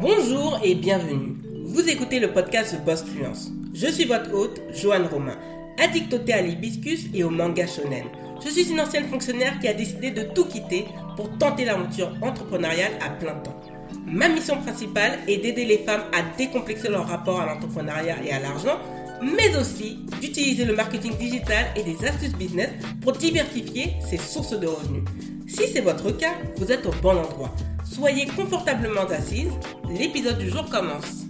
Bonjour et bienvenue. Vous écoutez le podcast The Boss Fluence. Je suis votre hôte, Joanne Romain, addict au thé à l'hibiscus et au manga shonen. Je suis une ancienne fonctionnaire qui a décidé de tout quitter pour tenter l'aventure entrepreneuriale à plein temps. Ma mission principale est d'aider les femmes à décomplexer leur rapport à l'entrepreneuriat et à l'argent, mais aussi d'utiliser le marketing digital et des astuces business pour diversifier ses sources de revenus. Si c'est votre cas, vous êtes au bon endroit. Soyez confortablement assise, l'épisode du jour commence.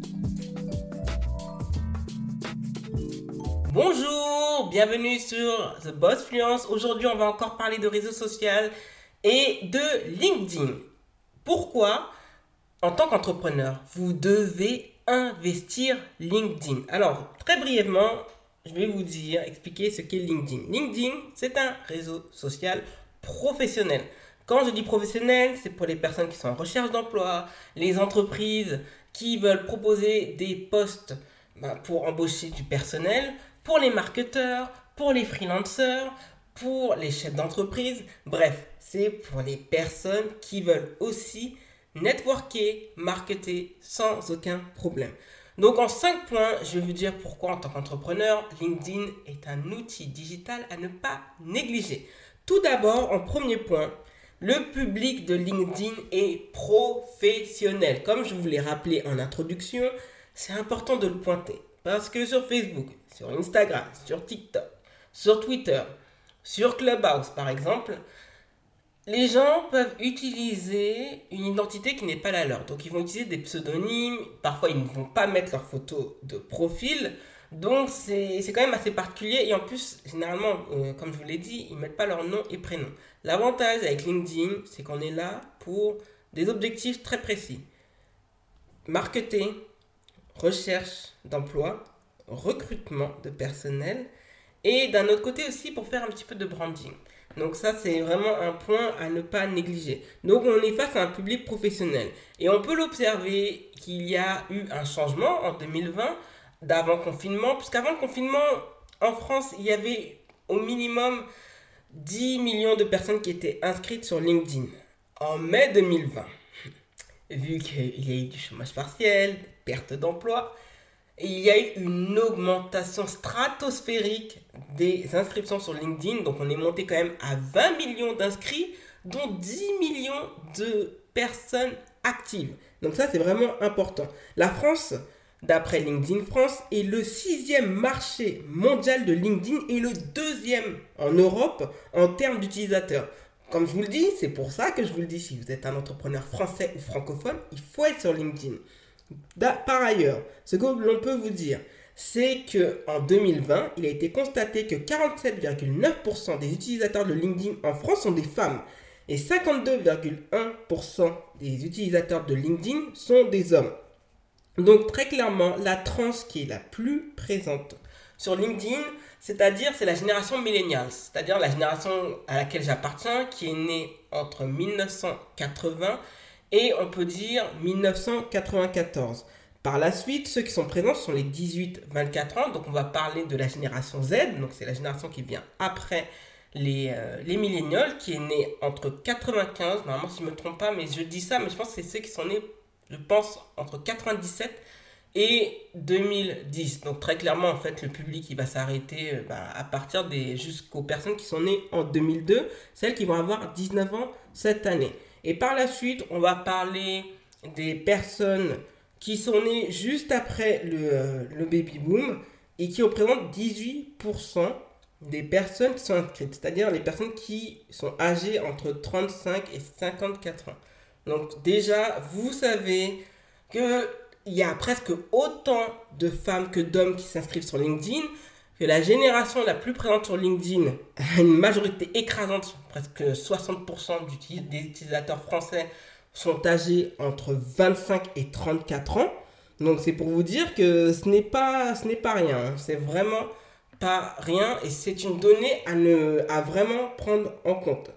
Bonjour, bienvenue sur The Boss Fluence. Aujourd'hui, on va encore parler de réseaux sociaux et de LinkedIn. Pourquoi, en tant qu'entrepreneur, vous devez investir LinkedIn? Alors, très brièvement, je vais vous dire, expliquer ce qu'est LinkedIn. LinkedIn, c'est un réseau social professionnel. Quand je dis professionnel, c'est pour les personnes qui sont en recherche d'emploi, les entreprises qui veulent proposer des postes ben, pour embaucher du personnel, pour les marketeurs, pour les freelancers, pour les chefs d'entreprise. Bref, c'est pour les personnes qui veulent aussi networker, marketer sans aucun problème. Donc en 5 points, je vais vous dire pourquoi en tant qu'entrepreneur, LinkedIn est un outil digital à ne pas négliger. Tout d'abord, en premier point, le public de LinkedIn est professionnel. Comme je vous l'ai rappelé en introduction, c'est important de le pointer. Parce que sur Facebook, sur Instagram, sur TikTok, sur Twitter, sur Clubhouse par exemple, les gens peuvent utiliser une identité qui n'est pas la leur. Donc ils vont utiliser des pseudonymes, parfois ils ne vont pas mettre leur photo de profil. Donc c'est quand même assez particulier et en plus, généralement, euh, comme je vous l'ai dit, ils ne mettent pas leur nom et prénom. L'avantage avec LinkedIn, c'est qu'on est là pour des objectifs très précis. Marketer, recherche d'emploi, recrutement de personnel et d'un autre côté aussi pour faire un petit peu de branding. Donc ça, c'est vraiment un point à ne pas négliger. Donc on est face à un public professionnel. Et on peut l'observer qu'il y a eu un changement en 2020 d'avant confinement, puisqu'avant le confinement, en France, il y avait au minimum 10 millions de personnes qui étaient inscrites sur LinkedIn. En mai 2020, vu qu'il y a eu du chômage partiel, perte d'emploi, il y a eu une augmentation stratosphérique des inscriptions sur LinkedIn. Donc on est monté quand même à 20 millions d'inscrits, dont 10 millions de personnes actives. Donc ça c'est vraiment important. La France, d'après LinkedIn France, est le sixième marché mondial de LinkedIn et le deuxième en Europe en termes d'utilisateurs. Comme je vous le dis, c'est pour ça que je vous le dis, si vous êtes un entrepreneur français ou francophone, il faut être sur LinkedIn. Par ailleurs, ce que l'on peut vous dire, c'est que en 2020, il a été constaté que 47,9% des utilisateurs de LinkedIn en France sont des femmes et 52,1% des utilisateurs de LinkedIn sont des hommes. Donc très clairement, la trans qui est la plus présente sur LinkedIn, c'est-à-dire c'est la génération millennials, c'est-à-dire la génération à laquelle j'appartiens, qui est née entre 1980 et on peut dire 1994. Par la suite, ceux qui sont présents sont les 18-24 ans, donc on va parler de la génération Z, donc c'est la génération qui vient après les, euh, les millénials, qui est née entre 95, normalement si je ne me trompe pas, mais je dis ça, mais je pense que c'est ceux qui sont nés, je pense, entre 97 et 2010. Donc très clairement, en fait, le public il va s'arrêter euh, bah, à partir des jusqu'aux personnes qui sont nées en 2002, celles qui vont avoir 19 ans cette année. Et par la suite, on va parler des personnes qui sont nées juste après le, euh, le baby boom et qui représentent 18% des personnes qui sont inscrites, c'est-à-dire les personnes qui sont âgées entre 35 et 54 ans. Donc déjà, vous savez que il y a presque autant de femmes que d'hommes qui s'inscrivent sur LinkedIn, que la génération la plus présente sur LinkedIn a une majorité écrasante, presque 60% des utilisateurs français sont âgés entre 25 et 34 ans. Donc c'est pour vous dire que ce n'est pas, rien, hein. c'est vraiment pas rien et c'est une donnée à vraiment prendre en compte.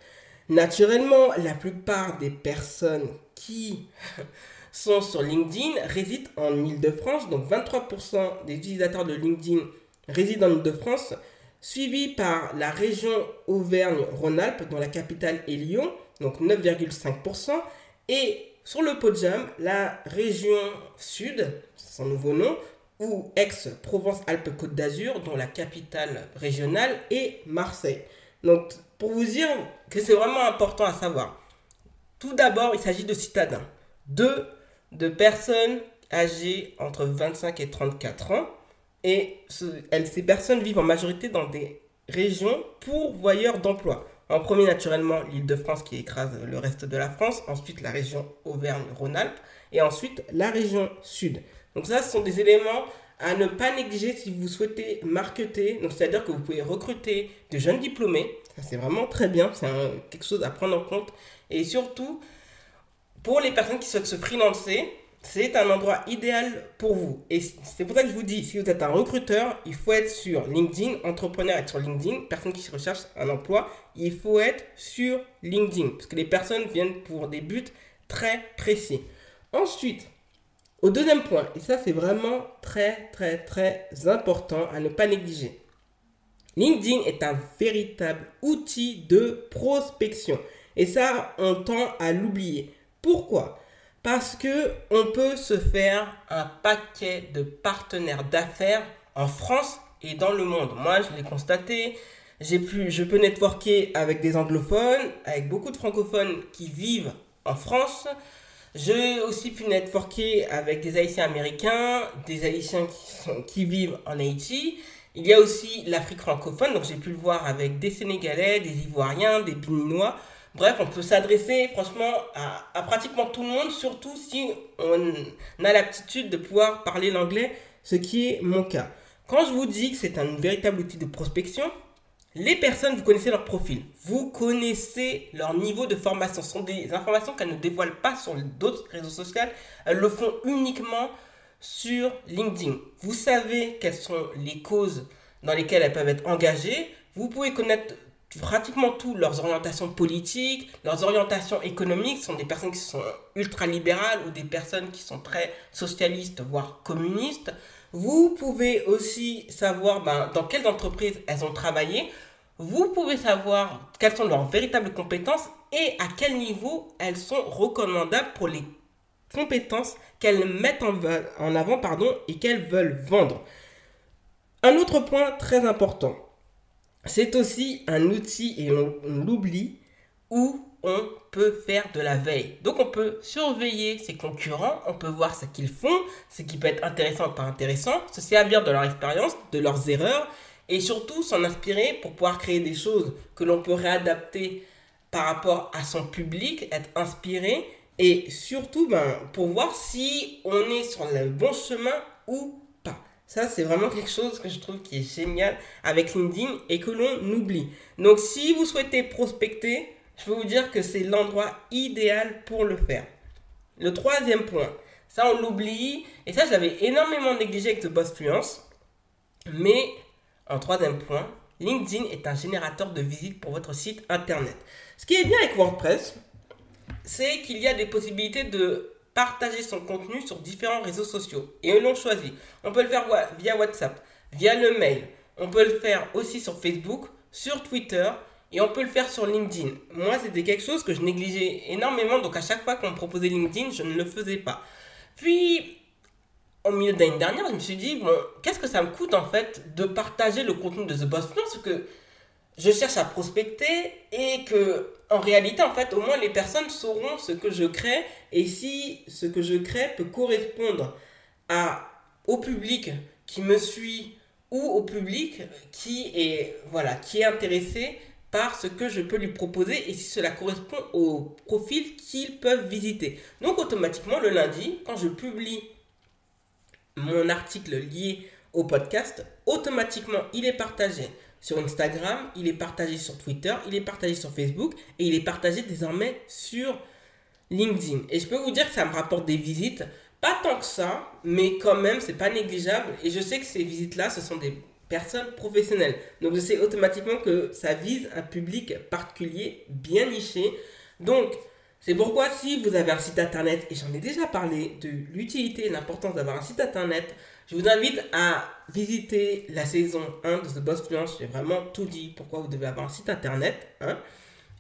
Naturellement, la plupart des personnes qui sont sur LinkedIn résident en Ile-de-France. Donc 23% des utilisateurs de LinkedIn résident en Ile-de-France, suivi par la région Auvergne-Rhône-Alpes, dont la capitale est Lyon, donc 9,5%, et sur le podium, la région sud, son nouveau nom, ou ex-Provence-Alpes-Côte d'Azur, dont la capitale régionale est Marseille. Donc, pour vous dire que c'est vraiment important à savoir. Tout d'abord, il s'agit de citadins. Deux, de personnes âgées entre 25 et 34 ans. Et ces personnes vivent en majorité dans des régions pourvoyeurs d'emploi. En premier, naturellement, l'île de France qui écrase le reste de la France. Ensuite, la région Auvergne-Rhône-Alpes. Et ensuite, la région Sud. Donc ça, ce sont des éléments à ne pas négliger si vous souhaitez marketer. Donc c'est-à-dire que vous pouvez recruter de jeunes diplômés. C'est vraiment très bien. C'est quelque chose à prendre en compte. Et surtout, pour les personnes qui souhaitent se freelancer, c'est un endroit idéal pour vous. Et c'est pour ça que je vous dis, si vous êtes un recruteur, il faut être sur LinkedIn, entrepreneur être sur LinkedIn, personne qui recherche un emploi, il faut être sur LinkedIn, parce que les personnes viennent pour des buts très précis. Ensuite, au deuxième point, et ça c'est vraiment très très très important à ne pas négliger. LinkedIn est un véritable outil de prospection. Et ça, on tend à l'oublier. Pourquoi? Parce que on peut se faire un paquet de partenaires d'affaires en France et dans le monde. Moi, je l'ai constaté. J'ai pu, je peux networker avec des anglophones, avec beaucoup de francophones qui vivent en France. J'ai aussi pu networker avec des Haïtiens américains, des Haïtiens qui, qui vivent en Haïti. Il y a aussi l'Afrique francophone, donc j'ai pu le voir avec des Sénégalais, des Ivoiriens, des Béninois. Bref, on peut s'adresser franchement à, pratiquement tout le monde, surtout si on a l'aptitude de pouvoir parler l'anglais, ce qui est mon cas. Quand je vous dis que c'est un véritable outil de prospection, les personnes, vous connaissez leur profil, vous connaissez leur niveau de formation. Ce sont des informations qu'elles ne dévoilent pas sur d'autres réseaux sociaux, elles le font uniquement sur LinkedIn. Vous savez quelles sont les causes dans lesquelles elles peuvent être engagées. Vous pouvez connaître pratiquement tout, leurs orientations politiques, leurs orientations économiques, sont des personnes qui sont ultra-libérales ou des personnes qui sont très socialistes, voire communistes. Vous pouvez aussi savoir ben, dans quelles entreprises elles ont travaillé. Vous pouvez savoir quelles sont leurs véritables compétences et à quel niveau elles sont recommandables pour les compétences qu'elles mettent en, avant pardon, et qu'elles veulent vendre. Un autre point très important, c'est aussi un outil, et on, l'oublie, où on peut faire de la veille. Donc on peut surveiller ses concurrents, on peut voir ce qu'ils font, ce qui peut être intéressant ou pas intéressant, se servir de leur expérience, de leurs erreurs, et surtout s'en inspirer pour pouvoir créer des choses que l'on peut réadapter par rapport à son public, être inspiré, et surtout ben, pour voir si on est sur le bon chemin ou ça, c'est vraiment quelque chose que je trouve qui est génial avec LinkedIn et que l'on oublie. Donc, si vous souhaitez prospecter, je peux vous dire que c'est l'endroit idéal pour le faire. Le troisième point, ça on l'oublie, et ça je l'avais énormément négligé avec The Boss Fluence. Mais en troisième point, LinkedIn est un générateur de visites pour votre site internet. Ce qui est bien avec WordPress, c'est qu'il y a des possibilités de partager son contenu sur différents réseaux sociaux. Et on l'ont choisi. On peut le faire via WhatsApp, via le mail. On peut le faire aussi sur Facebook, sur Twitter et on peut le faire sur LinkedIn. Moi, c'était quelque chose que je négligeais énormément. Donc à chaque fois qu'on me proposait LinkedIn, je ne le faisais pas. Puis, au milieu de l'année dernière, je me suis dit, bon, qu'est-ce que ça me coûte en fait de partager le contenu de The Boss? Parce que je cherche à prospecter et que en réalité, en fait, au moins les personnes sauront ce que je crée et si ce que je crée peut correspondre à, au public qui me suit ou au public qui est, voilà, qui est intéressé par ce que je peux lui proposer et si cela correspond au profil qu'ils peuvent visiter. Donc automatiquement le lundi, quand je publie mon article lié au podcast, automatiquement il est partagé sur Instagram, il est partagé sur Twitter, il est partagé sur Facebook et il est partagé désormais sur LinkedIn. Et je peux vous dire que ça me rapporte des visites, pas tant que ça, mais quand même, c'est pas négligeable. Et je sais que ces visites-là, ce sont des personnes professionnelles. Donc je sais automatiquement que ça vise un public particulier, bien niché. Donc, c'est pourquoi si vous avez un site internet, et j'en ai déjà parlé de l'utilité et l'importance d'avoir un site internet, je vous invite à visiter la saison 1 de The Boss Fluence. J'ai vraiment tout dit pourquoi vous devez avoir un site internet. Hein.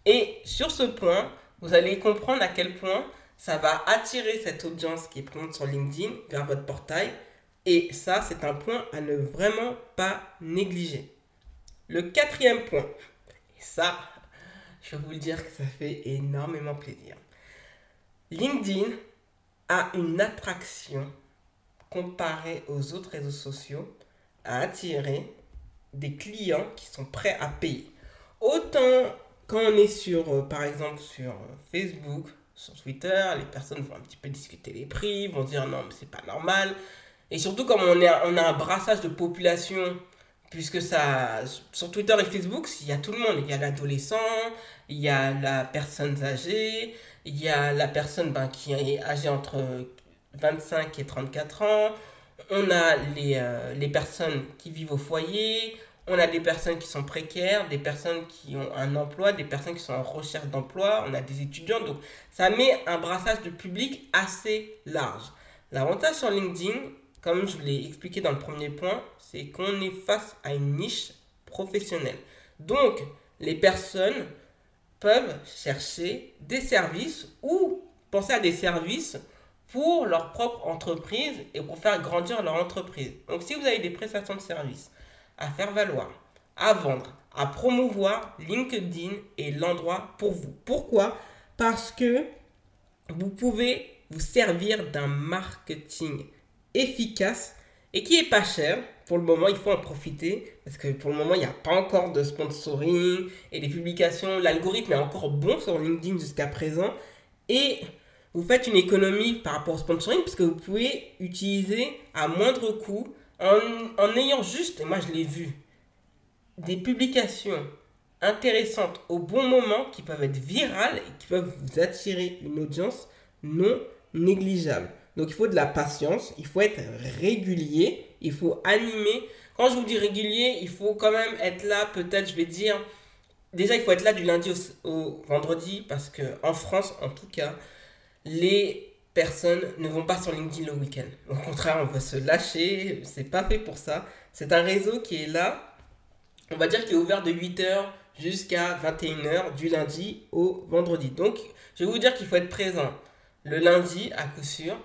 Et sur ce point, vous allez comprendre à quel point ça va attirer cette audience qui est présente sur LinkedIn vers votre portail. Et ça, c'est un point à ne vraiment pas négliger. Le quatrième point, et ça, je vais vous le dire que ça fait énormément plaisir. LinkedIn a une attraction comparée aux autres réseaux sociaux à attirer des clients qui sont prêts à payer. Autant quand on est sur, euh, par exemple, sur euh, Facebook, sur Twitter, les personnes vont un petit peu discuter les prix, vont dire non, mais c'est pas normal. Et surtout, comme on, est, on a un brassage de population, puisque ça, sur Twitter et Facebook, il y a tout le monde. Il y a l'adolescent, il y a la personne âgée, il y a la personne ben, qui est âgée entre 25 et 34 ans. On a les, euh, les personnes qui vivent au foyer, on a des personnes qui sont précaires, des personnes qui ont un emploi, des personnes qui sont en recherche d'emploi, on a des étudiants. Donc, ça met un brassage de public assez large. L'avantage sur LinkedIn, comme je l'ai expliqué dans le premier point, c'est qu'on est face à une niche professionnelle. Donc, les personnes peuvent chercher des services ou penser à des services pour leur propre entreprise et pour faire grandir leur entreprise. Donc, si vous avez des prestations de services, à faire valoir, à vendre, à promouvoir, LinkedIn est l'endroit pour vous. Pourquoi? Parce que vous pouvez vous servir d'un marketing efficace et qui est pas cher. Pour le moment, il faut en profiter parce que pour le moment, il n'y a pas encore de sponsoring et des publications. L'algorithme est encore bon sur LinkedIn jusqu'à présent et vous faites une économie par rapport au sponsoring parce que vous pouvez utiliser à moindre coût en, ayant juste, et moi je l'ai vu, des publications intéressantes au bon moment qui peuvent être virales et qui peuvent vous attirer une audience non négligeable. Donc il faut de la patience, il faut être régulier, il faut animer. Quand je vous dis régulier, il faut quand même être là, peut-être je vais dire, déjà il faut être là du lundi au, vendredi parce que en France en tout cas, les personnes ne vont pas sur LinkedIn le week-end. Au contraire, on va se lâcher, c'est pas fait pour ça. C'est un réseau qui est là, on va dire qu'il est ouvert de 8h jusqu'à 21h du lundi au vendredi. Donc, je vais vous dire qu'il faut être présent le lundi à coup sûr.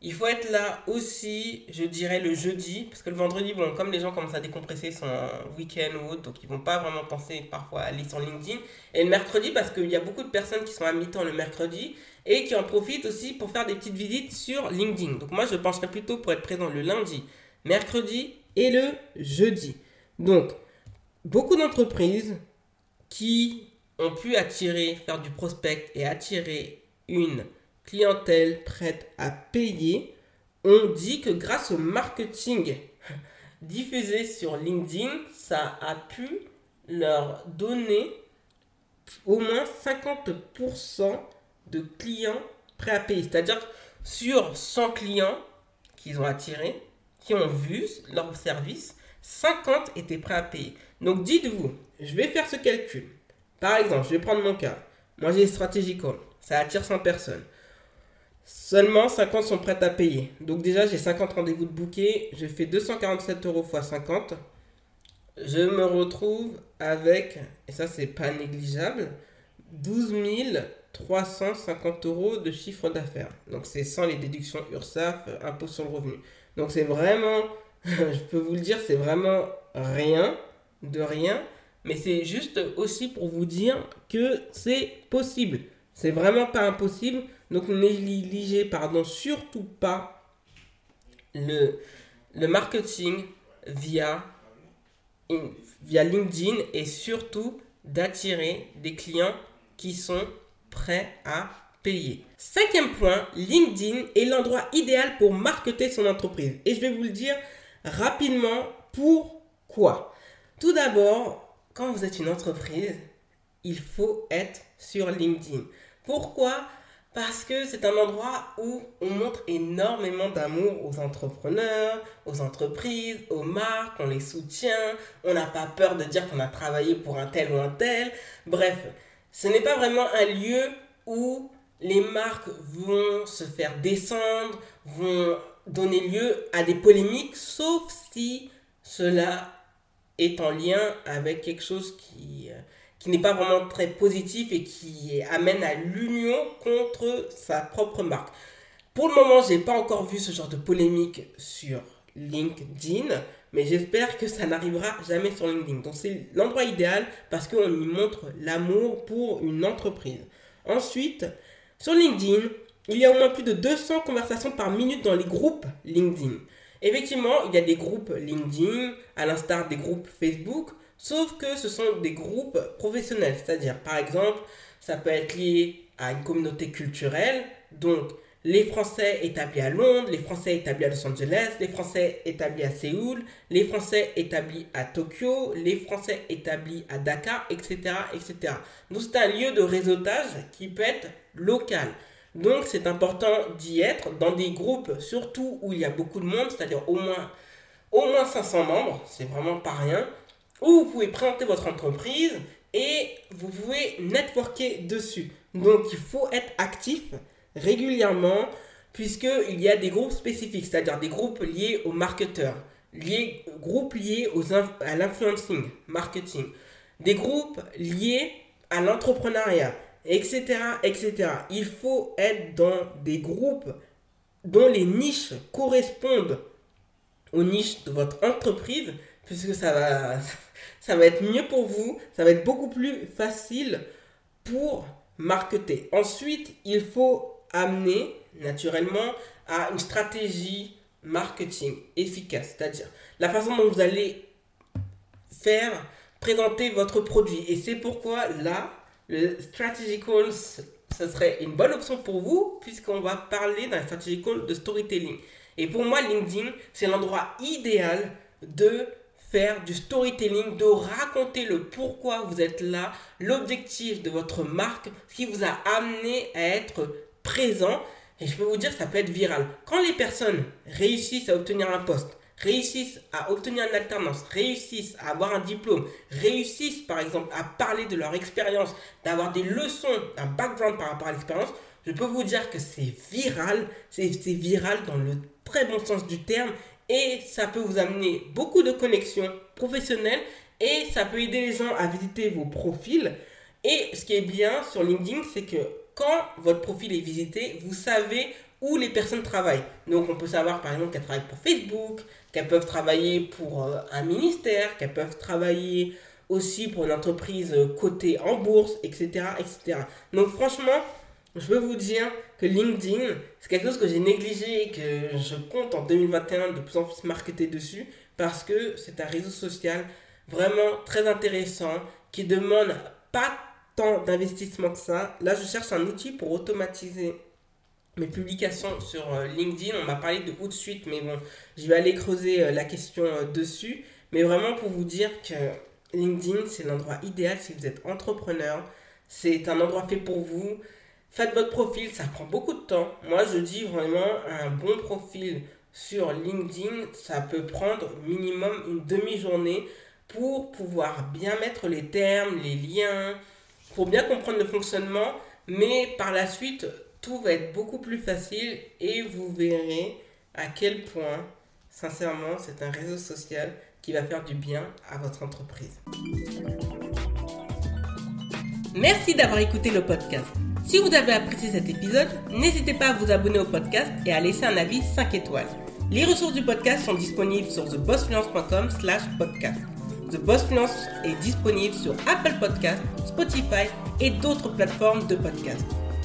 Il faut être là aussi, je dirais, le jeudi, parce que le vendredi, bon, comme les gens commencent à décompresser son week-end ou autre, donc ils vont pas vraiment penser parfois à aller sur LinkedIn. Et le mercredi, parce qu'il y a beaucoup de personnes qui sont à mi-temps le mercredi et qui en profitent aussi pour faire des petites visites sur LinkedIn. Donc moi, je penserais plutôt pour être présent le lundi, mercredi et le jeudi. Donc, beaucoup d'entreprises qui ont pu attirer, faire du prospect et attirer une clientèle prête à payer, on dit que grâce au marketing diffusé sur LinkedIn, ça a pu leur donner au moins 50% de clients prêts à payer. C'est-à-dire sur 100 clients qu'ils ont attirés, qui ont vu leur service, 50 étaient prêts à payer. Donc dites-vous, je vais faire ce calcul. Par exemple, je vais prendre mon cas. Moi j'ai com. Ça attire 100 personnes. Seulement 50 sont prêtes à payer. Donc déjà, j'ai 50 rendez-vous de bouquet. Je fais 247 euros x 50. Je me retrouve avec, et ça c'est pas négligeable, 12 350 euros de chiffre d'affaires. Donc c'est sans les déductions URSAF, impôt sur le revenu. Donc c'est vraiment, je peux vous le dire, c'est vraiment rien, de rien. Mais c'est juste aussi pour vous dire que c'est possible. C'est vraiment pas impossible. Donc négligez, pardon, surtout pas le, le marketing via, via LinkedIn et surtout d'attirer des clients qui sont prêts à payer. Cinquième point, LinkedIn est l'endroit idéal pour marketer son entreprise. Et je vais vous le dire rapidement pourquoi. Tout d'abord, quand vous êtes une entreprise, il faut être sur LinkedIn. Pourquoi parce que c'est un endroit où on montre énormément d'amour aux entrepreneurs, aux entreprises, aux marques, on les soutient, on n'a pas peur de dire qu'on a travaillé pour un tel ou un tel. Bref, ce n'est pas vraiment un lieu où les marques vont se faire descendre, vont donner lieu à des polémiques, sauf si cela est en lien avec quelque chose qui, euh, n'est pas vraiment très positif et qui amène à l'union contre sa propre marque. Pour le moment, je n'ai pas encore vu ce genre de polémique sur LinkedIn, mais j'espère que ça n'arrivera jamais sur LinkedIn. Donc c'est l'endroit idéal parce qu'on y montre l'amour pour une entreprise. Ensuite, sur LinkedIn, il y a au moins plus de 200 conversations par minute dans les groupes LinkedIn. Effectivement, il y a des groupes LinkedIn, à l'instar des groupes Facebook, sauf que ce sont des groupes professionnels. C'est-à-dire, par exemple, ça peut être lié à une communauté culturelle, donc les Français établis à Londres, les Français établis à Los Angeles, les Français établis à Séoul, les Français établis à Tokyo, les Français établis à Dakar, etc. etc. Donc c'est un lieu de réseautage qui peut être local. Donc c'est important d'y être dans des groupes, surtout où il y a beaucoup de monde, c'est-à-dire au moins, au moins 500 membres, c'est vraiment pas rien, où vous pouvez présenter votre entreprise et vous pouvez networker dessus. Donc il faut être actif régulièrement puisqu'il y a des groupes spécifiques, c'est-à-dire des groupes liés aux marketeurs, liés, groupes liés aux, à l'influencing, marketing, des groupes liés à l'entrepreneuriat, etc., etc. Il faut être dans des groupes dont les niches correspondent aux niches de votre entreprise, puisque ça va, ça va être mieux pour vous, ça va être beaucoup plus facile pour marketer. Ensuite, il faut amener naturellement à une stratégie marketing efficace, c'est-à-dire la façon dont vous allez faire présenter votre produit. Et c'est pourquoi là, le strategy call, ce serait une bonne option pour vous, puisqu'on va parler d'un strategy call de storytelling. Et pour moi, LinkedIn, c'est l'endroit idéal de faire du storytelling, de raconter le pourquoi vous êtes là, l'objectif de votre marque, ce qui vous a amené à être présent. Et je peux vous dire, ça peut être viral. Quand les personnes réussissent à obtenir un poste, réussissent à obtenir une alternance, réussissent à avoir un diplôme, réussissent par exemple à parler de leur expérience, d'avoir des leçons, un background par rapport à l'expérience, je peux vous dire que c'est viral, c'est viral dans le très bon sens du terme et ça peut vous amener beaucoup de connexions professionnelles et ça peut aider les gens à visiter vos profils. Et ce qui est bien sur LinkedIn, c'est que quand votre profil est visité, vous savez où les personnes travaillent. Donc on peut savoir par exemple qu'elles travaillent pour Facebook, qu'elles peuvent travailler pour euh, un ministère, qu'elles peuvent travailler aussi pour une entreprise euh, cotée en bourse, etc. etc. Donc franchement, je peux vous dire que LinkedIn, c'est quelque chose que j'ai négligé et que je compte en 2021 de plus en plus marketer dessus parce que c'est un réseau social vraiment très intéressant qui demande pas d'investissement que ça. Là, je cherche un outil pour automatiser mes publications sur euh, LinkedIn. On m'a parlé de Hootsuite, mais bon, je vais aller creuser euh, la question euh, dessus. Mais vraiment pour vous dire que LinkedIn, c'est l'endroit idéal si vous êtes entrepreneur. C'est un endroit fait pour vous. Faites votre profil, ça prend beaucoup de temps. Moi, je dis vraiment un bon profil sur LinkedIn, ça peut prendre minimum une demi-journée pour pouvoir bien mettre les termes, les liens, pour bien comprendre le fonctionnement, mais par la suite, tout va être beaucoup plus facile et vous verrez à quel point, sincèrement, c'est un réseau social qui va faire du bien à votre entreprise. Merci d'avoir écouté le podcast. Si vous avez apprécié cet épisode, n'hésitez pas à vous abonner au podcast et à laisser un avis 5 étoiles. Les ressources du podcast sont disponibles sur thebossfluence.com slash podcast. The Boss Fluence est disponible sur Apple Podcasts, Spotify et d'autres plateformes de podcast.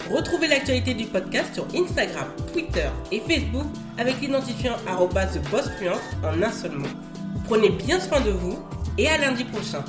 Retrouvez l'actualité du podcast sur Instagram, Twitter et Facebook avec l'identifiant TheBossFluence en un seul mot. Prenez bien soin de vous et à lundi prochain.